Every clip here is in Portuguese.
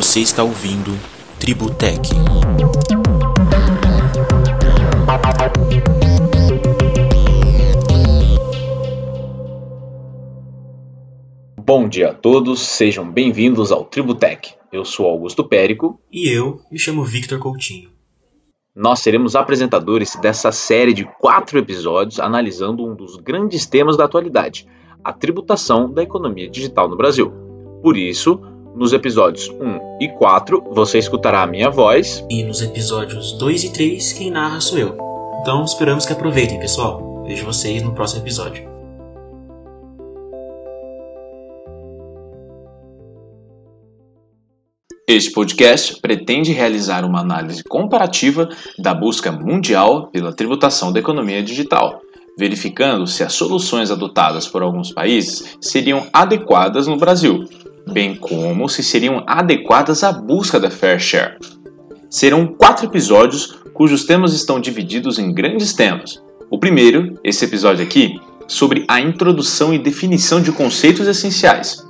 Você está ouvindo Tributec. Bom dia a todos, sejam bem-vindos ao Tributec. Eu sou Augusto Périco. E eu me chamo Victor Coutinho. Nós seremos apresentadores dessa série de quatro episódios analisando um dos grandes temas da atualidade, a tributação da economia digital no Brasil. Por isso, nos episódios 1 e 4, você escutará a minha voz. E nos episódios 2 e 3, quem narra sou eu. Então esperamos que aproveitem, pessoal. Vejo vocês no próximo episódio. Este podcast pretende realizar uma análise comparativa da busca mundial pela tributação da economia digital, verificando se as soluções adotadas por alguns países seriam adequadas no Brasil, bem como se seriam adequadas à busca da Fair Share. Serão quatro episódios cujos temas estão divididos em grandes temas. O primeiro, esse episódio aqui, sobre a introdução e definição de conceitos essenciais.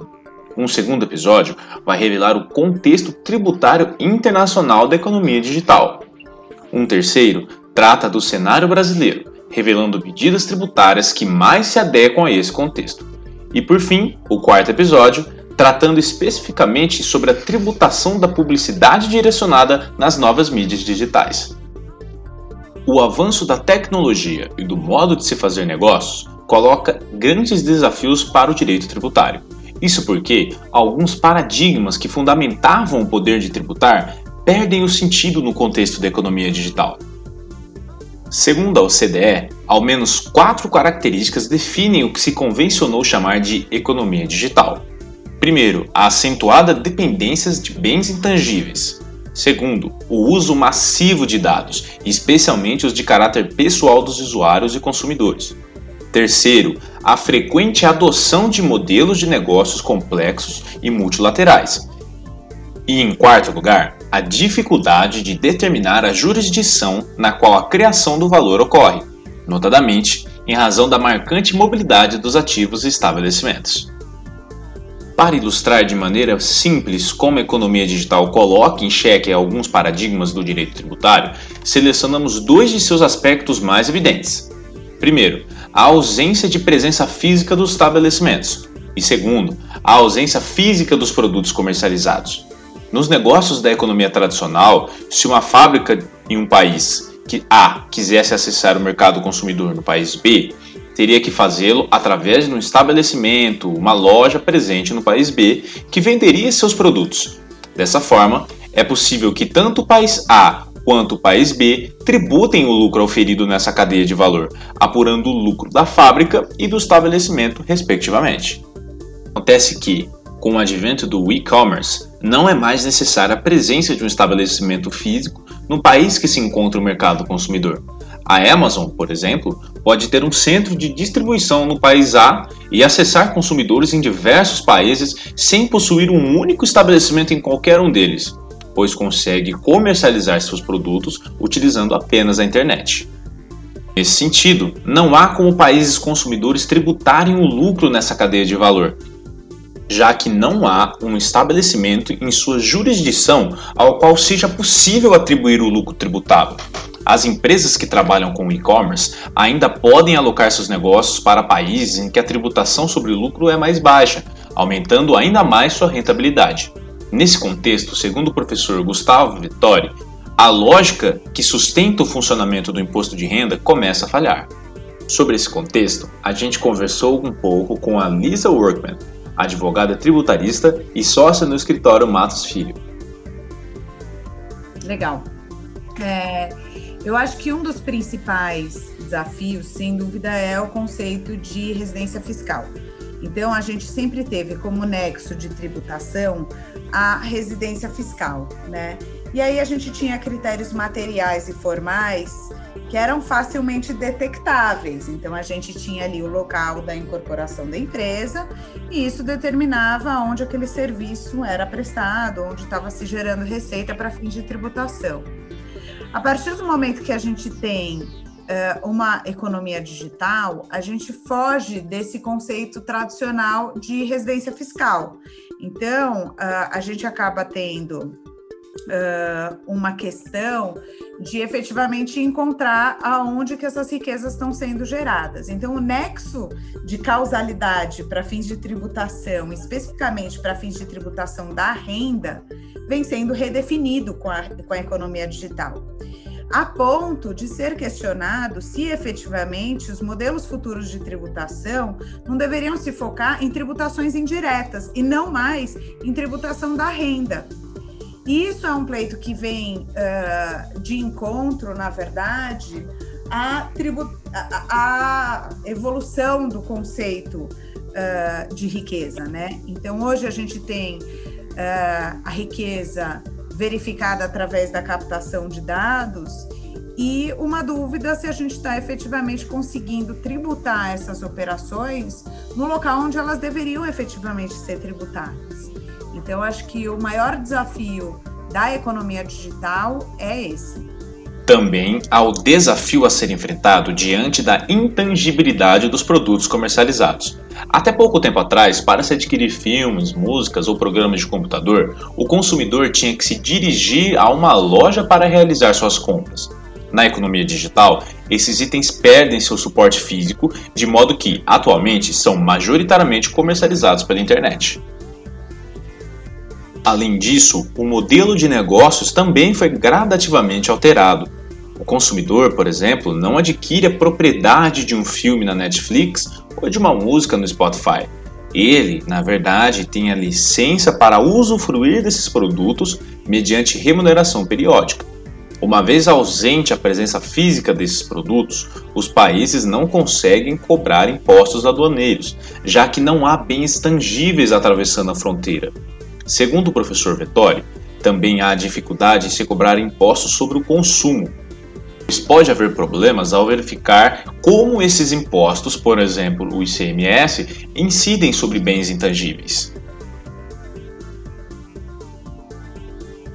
Um segundo episódio vai revelar o contexto tributário internacional da economia digital. Um terceiro trata do cenário brasileiro, revelando medidas tributárias que mais se adequam a esse contexto. E por fim, o quarto episódio tratando especificamente sobre a tributação da publicidade direcionada nas novas mídias digitais. O avanço da tecnologia e do modo de se fazer negócios coloca grandes desafios para o direito tributário. Isso porque alguns paradigmas que fundamentavam o poder de tributar perdem o sentido no contexto da economia digital. Segundo a OCDE, ao menos quatro características definem o que se convencionou chamar de economia digital. Primeiro, a acentuada dependência de bens intangíveis. Segundo, o uso massivo de dados, especialmente os de caráter pessoal dos usuários e consumidores. Terceiro, a frequente adoção de modelos de negócios complexos e multilaterais. E em quarto lugar, a dificuldade de determinar a jurisdição na qual a criação do valor ocorre, notadamente em razão da marcante mobilidade dos ativos e estabelecimentos. Para ilustrar de maneira simples como a economia digital coloca em xeque alguns paradigmas do direito tributário, selecionamos dois de seus aspectos mais evidentes. Primeiro, a ausência de presença física dos estabelecimentos, e segundo, a ausência física dos produtos comercializados. Nos negócios da economia tradicional, se uma fábrica em um país que A quisesse acessar o mercado consumidor no país B, teria que fazê-lo através de um estabelecimento, uma loja presente no país B que venderia seus produtos. Dessa forma, é possível que tanto o país A quanto o país B tributem o lucro auferido nessa cadeia de valor, apurando o lucro da fábrica e do estabelecimento, respectivamente. Acontece que, com o advento do e-commerce, não é mais necessária a presença de um estabelecimento físico no país que se encontra o mercado consumidor. A Amazon, por exemplo, pode ter um centro de distribuição no país A e acessar consumidores em diversos países sem possuir um único estabelecimento em qualquer um deles, pois consegue comercializar seus produtos utilizando apenas a internet. Nesse sentido, não há como países consumidores tributarem o lucro nessa cadeia de valor, já que não há um estabelecimento em sua jurisdição ao qual seja possível atribuir o lucro tributável. As empresas que trabalham com e-commerce ainda podem alocar seus negócios para países em que a tributação sobre o lucro é mais baixa, aumentando ainda mais sua rentabilidade. Nesse contexto, segundo o professor Gustavo Vittori, a lógica que sustenta o funcionamento do imposto de renda começa a falhar. Sobre esse contexto, a gente conversou um pouco com a Lisa Workman, advogada tributarista e sócia no escritório Matos Filho. Legal. É, eu acho que um dos principais desafios, sem dúvida, é o conceito de residência fiscal. Então, a gente sempre teve como nexo de tributação a residência fiscal, né? E aí a gente tinha critérios materiais e formais que eram facilmente detectáveis. Então a gente tinha ali o local da incorporação da empresa e isso determinava onde aquele serviço era prestado, onde estava se gerando receita para fins de tributação. A partir do momento que a gente tem uh, uma economia digital, a gente foge desse conceito tradicional de residência fiscal. Então, a gente acaba tendo uma questão de efetivamente encontrar aonde que essas riquezas estão sendo geradas. Então, o nexo de causalidade para fins de tributação, especificamente para fins de tributação da renda, vem sendo redefinido com a, com a economia digital a ponto de ser questionado se efetivamente os modelos futuros de tributação não deveriam se focar em tributações indiretas e não mais em tributação da renda. Isso é um pleito que vem uh, de encontro, na verdade, à, a, a evolução do conceito uh, de riqueza, né? Então, hoje a gente tem uh, a riqueza verificada através da captação de dados e uma dúvida se a gente está efetivamente conseguindo tributar essas operações no local onde elas deveriam efetivamente ser tributadas. Então, acho que o maior desafio da economia digital é esse. Também há o desafio a ser enfrentado diante da intangibilidade dos produtos comercializados. Até pouco tempo atrás, para se adquirir filmes, músicas ou programas de computador, o consumidor tinha que se dirigir a uma loja para realizar suas compras. Na economia digital, esses itens perdem seu suporte físico, de modo que, atualmente, são majoritariamente comercializados pela internet. Além disso, o modelo de negócios também foi gradativamente alterado. O consumidor, por exemplo, não adquire a propriedade de um filme na Netflix ou de uma música no Spotify. Ele, na verdade, tem a licença para usufruir desses produtos mediante remuneração periódica. Uma vez ausente a presença física desses produtos, os países não conseguem cobrar impostos aduaneiros, já que não há bens tangíveis atravessando a fronteira. Segundo o professor Vettori, também há dificuldade em se cobrar impostos sobre o consumo, pode haver problemas ao verificar como esses impostos, por exemplo o ICMS, incidem sobre bens intangíveis.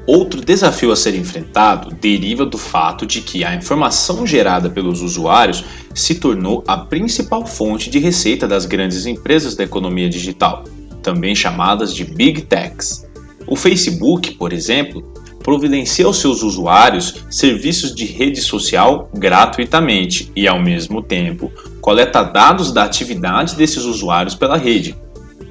Outro desafio a ser enfrentado deriva do fato de que a informação gerada pelos usuários se tornou a principal fonte de receita das grandes empresas da economia digital, também chamadas de Big Techs. O Facebook, por exemplo, providencia aos seus usuários serviços de rede social gratuitamente e, ao mesmo tempo, coleta dados da atividade desses usuários pela rede.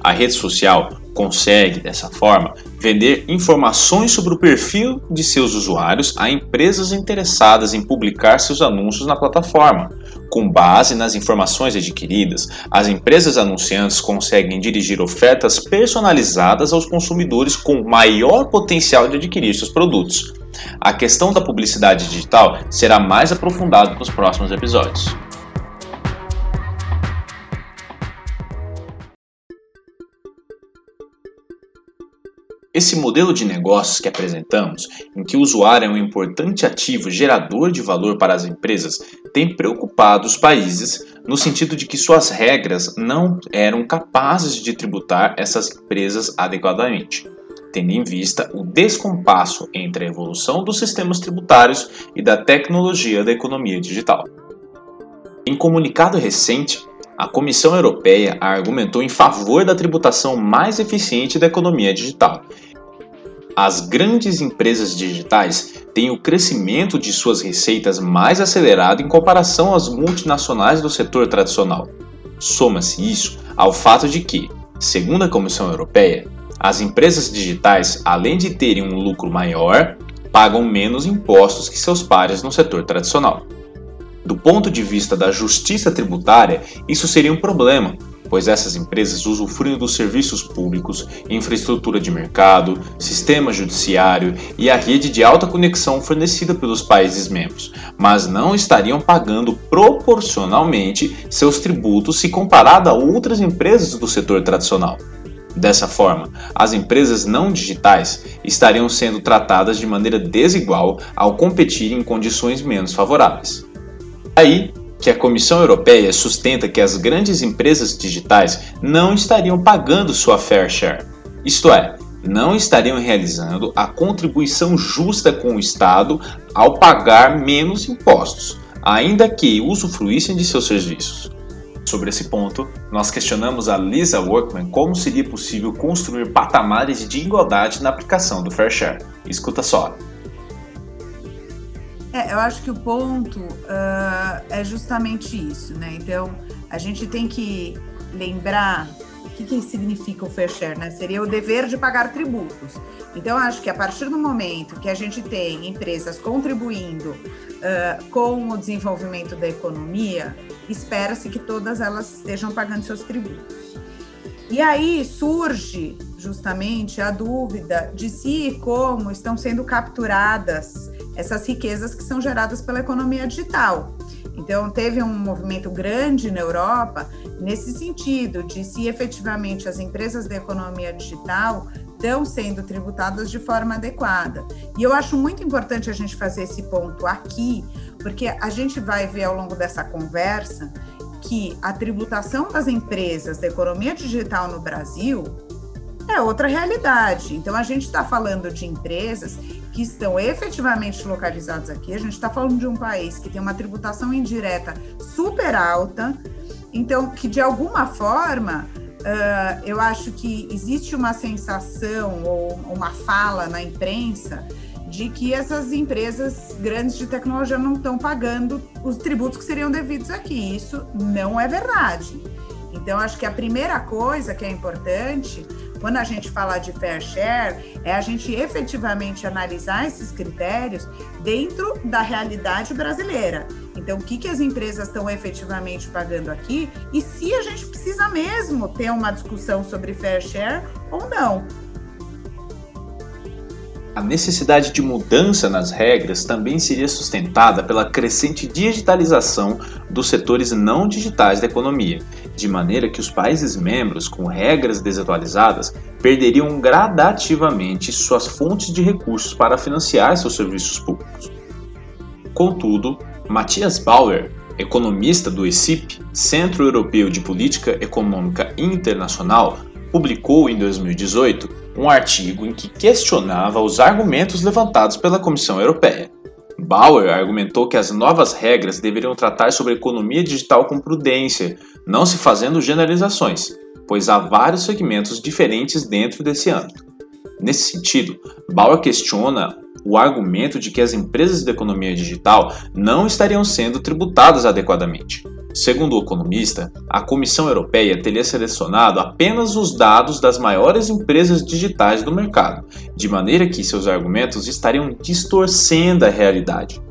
A rede social consegue, dessa forma, vender informações sobre o perfil de seus usuários a empresas interessadas em publicar seus anúncios na plataforma. Com base nas informações adquiridas, as empresas anunciantes conseguem dirigir ofertas personalizadas aos consumidores com maior potencial de adquirir seus produtos. A questão da publicidade digital será mais aprofundada nos próximos episódios. Esse modelo de negócios que apresentamos, em que o usuário é um importante ativo gerador de valor para as empresas, tem preocupado os países no sentido de que suas regras não eram capazes de tributar essas empresas adequadamente, tendo em vista o descompasso entre a evolução dos sistemas tributários e da tecnologia da economia digital. Em comunicado recente, a Comissão Europeia argumentou em favor da tributação mais eficiente da economia digital. As grandes empresas digitais têm o crescimento de suas receitas mais acelerado em comparação às multinacionais do setor tradicional. Soma-se isso ao fato de que, segundo a Comissão Europeia, as empresas digitais, além de terem um lucro maior, pagam menos impostos que seus pares no setor tradicional. Do ponto de vista da justiça tributária, isso seria um problema, pois essas empresas usufruem dos serviços públicos, infraestrutura de mercado, sistema judiciário e a rede de alta conexão fornecida pelos países membros, mas não estariam pagando proporcionalmente seus tributos se comparado a outras empresas do setor tradicional. Dessa forma, as empresas não digitais estariam sendo tratadas de maneira desigual ao competir em condições menos favoráveis. Aí que a Comissão Europeia sustenta que as grandes empresas digitais não estariam pagando sua fair share, isto é, não estariam realizando a contribuição justa com o Estado ao pagar menos impostos, ainda que usufruíssem de seus serviços. Sobre esse ponto, nós questionamos a Lisa Workman como seria possível construir patamares de igualdade na aplicação do Fair Share. Escuta só. É, eu acho que o ponto uh, é justamente isso, né? Então, a gente tem que lembrar o que, que significa o fair share, né? Seria o dever de pagar tributos. Então, acho que a partir do momento que a gente tem empresas contribuindo uh, com o desenvolvimento da economia, espera-se que todas elas estejam pagando seus tributos. E aí surge justamente a dúvida de se e como estão sendo capturadas essas riquezas que são geradas pela economia digital. Então, teve um movimento grande na Europa nesse sentido, de se efetivamente as empresas da economia digital estão sendo tributadas de forma adequada. E eu acho muito importante a gente fazer esse ponto aqui, porque a gente vai ver ao longo dessa conversa que a tributação das empresas da economia digital no Brasil é outra realidade. Então, a gente está falando de empresas que estão efetivamente localizadas aqui. A gente está falando de um país que tem uma tributação indireta super alta, então que de alguma forma uh, eu acho que existe uma sensação ou uma fala na imprensa de que essas empresas grandes de tecnologia não estão pagando os tributos que seriam devidos aqui. Isso não é verdade. Então, acho que a primeira coisa que é importante quando a gente fala de fair share, é a gente efetivamente analisar esses critérios dentro da realidade brasileira. Então, o que, que as empresas estão efetivamente pagando aqui e se a gente precisa mesmo ter uma discussão sobre fair share ou não. A necessidade de mudança nas regras também seria sustentada pela crescente digitalização dos setores não digitais da economia, de maneira que os países membros com regras desatualizadas perderiam gradativamente suas fontes de recursos para financiar seus serviços públicos. Contudo, Matthias Bauer, economista do ECIP, Centro Europeu de Política Econômica Internacional, publicou em 2018 um artigo em que questionava os argumentos levantados pela Comissão Europeia. Bauer argumentou que as novas regras deveriam tratar sobre economia digital com prudência, não se fazendo generalizações, pois há vários segmentos diferentes dentro desse âmbito. Nesse sentido, Bauer questiona o argumento de que as empresas da economia digital não estariam sendo tributadas adequadamente. Segundo o economista, a Comissão Europeia teria selecionado apenas os dados das maiores empresas digitais do mercado, de maneira que seus argumentos estariam distorcendo a realidade.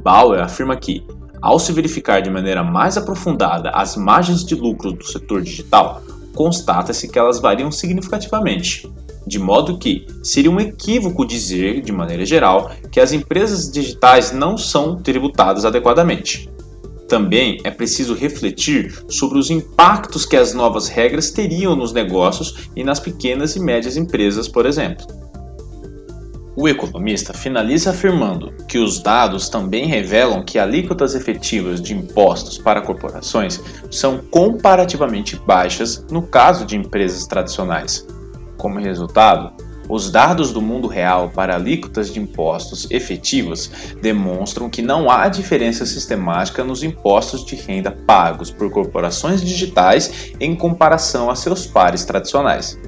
Bauer afirma que, ao se verificar de maneira mais aprofundada as margens de lucro do setor digital, constata-se que elas variam significativamente, de modo que seria um equívoco dizer, de maneira geral, que as empresas digitais não são tributadas adequadamente. Também é preciso refletir sobre os impactos que as novas regras teriam nos negócios e nas pequenas e médias empresas, por exemplo. O economista finaliza afirmando que os dados também revelam que alíquotas efetivas de impostos para corporações são comparativamente baixas no caso de empresas tradicionais. Como resultado, os dados do mundo real para alíquotas de impostos efetivos demonstram que não há diferença sistemática nos impostos de renda pagos por corporações digitais em comparação a seus pares tradicionais.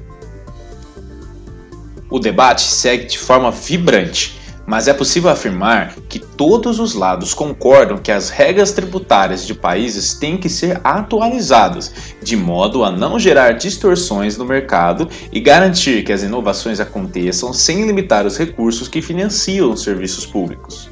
O debate segue de forma vibrante mas é possível afirmar que todos os lados concordam que as regras tributárias de países têm que ser atualizadas, de modo a não gerar distorções no mercado e garantir que as inovações aconteçam sem limitar os recursos que financiam os serviços públicos.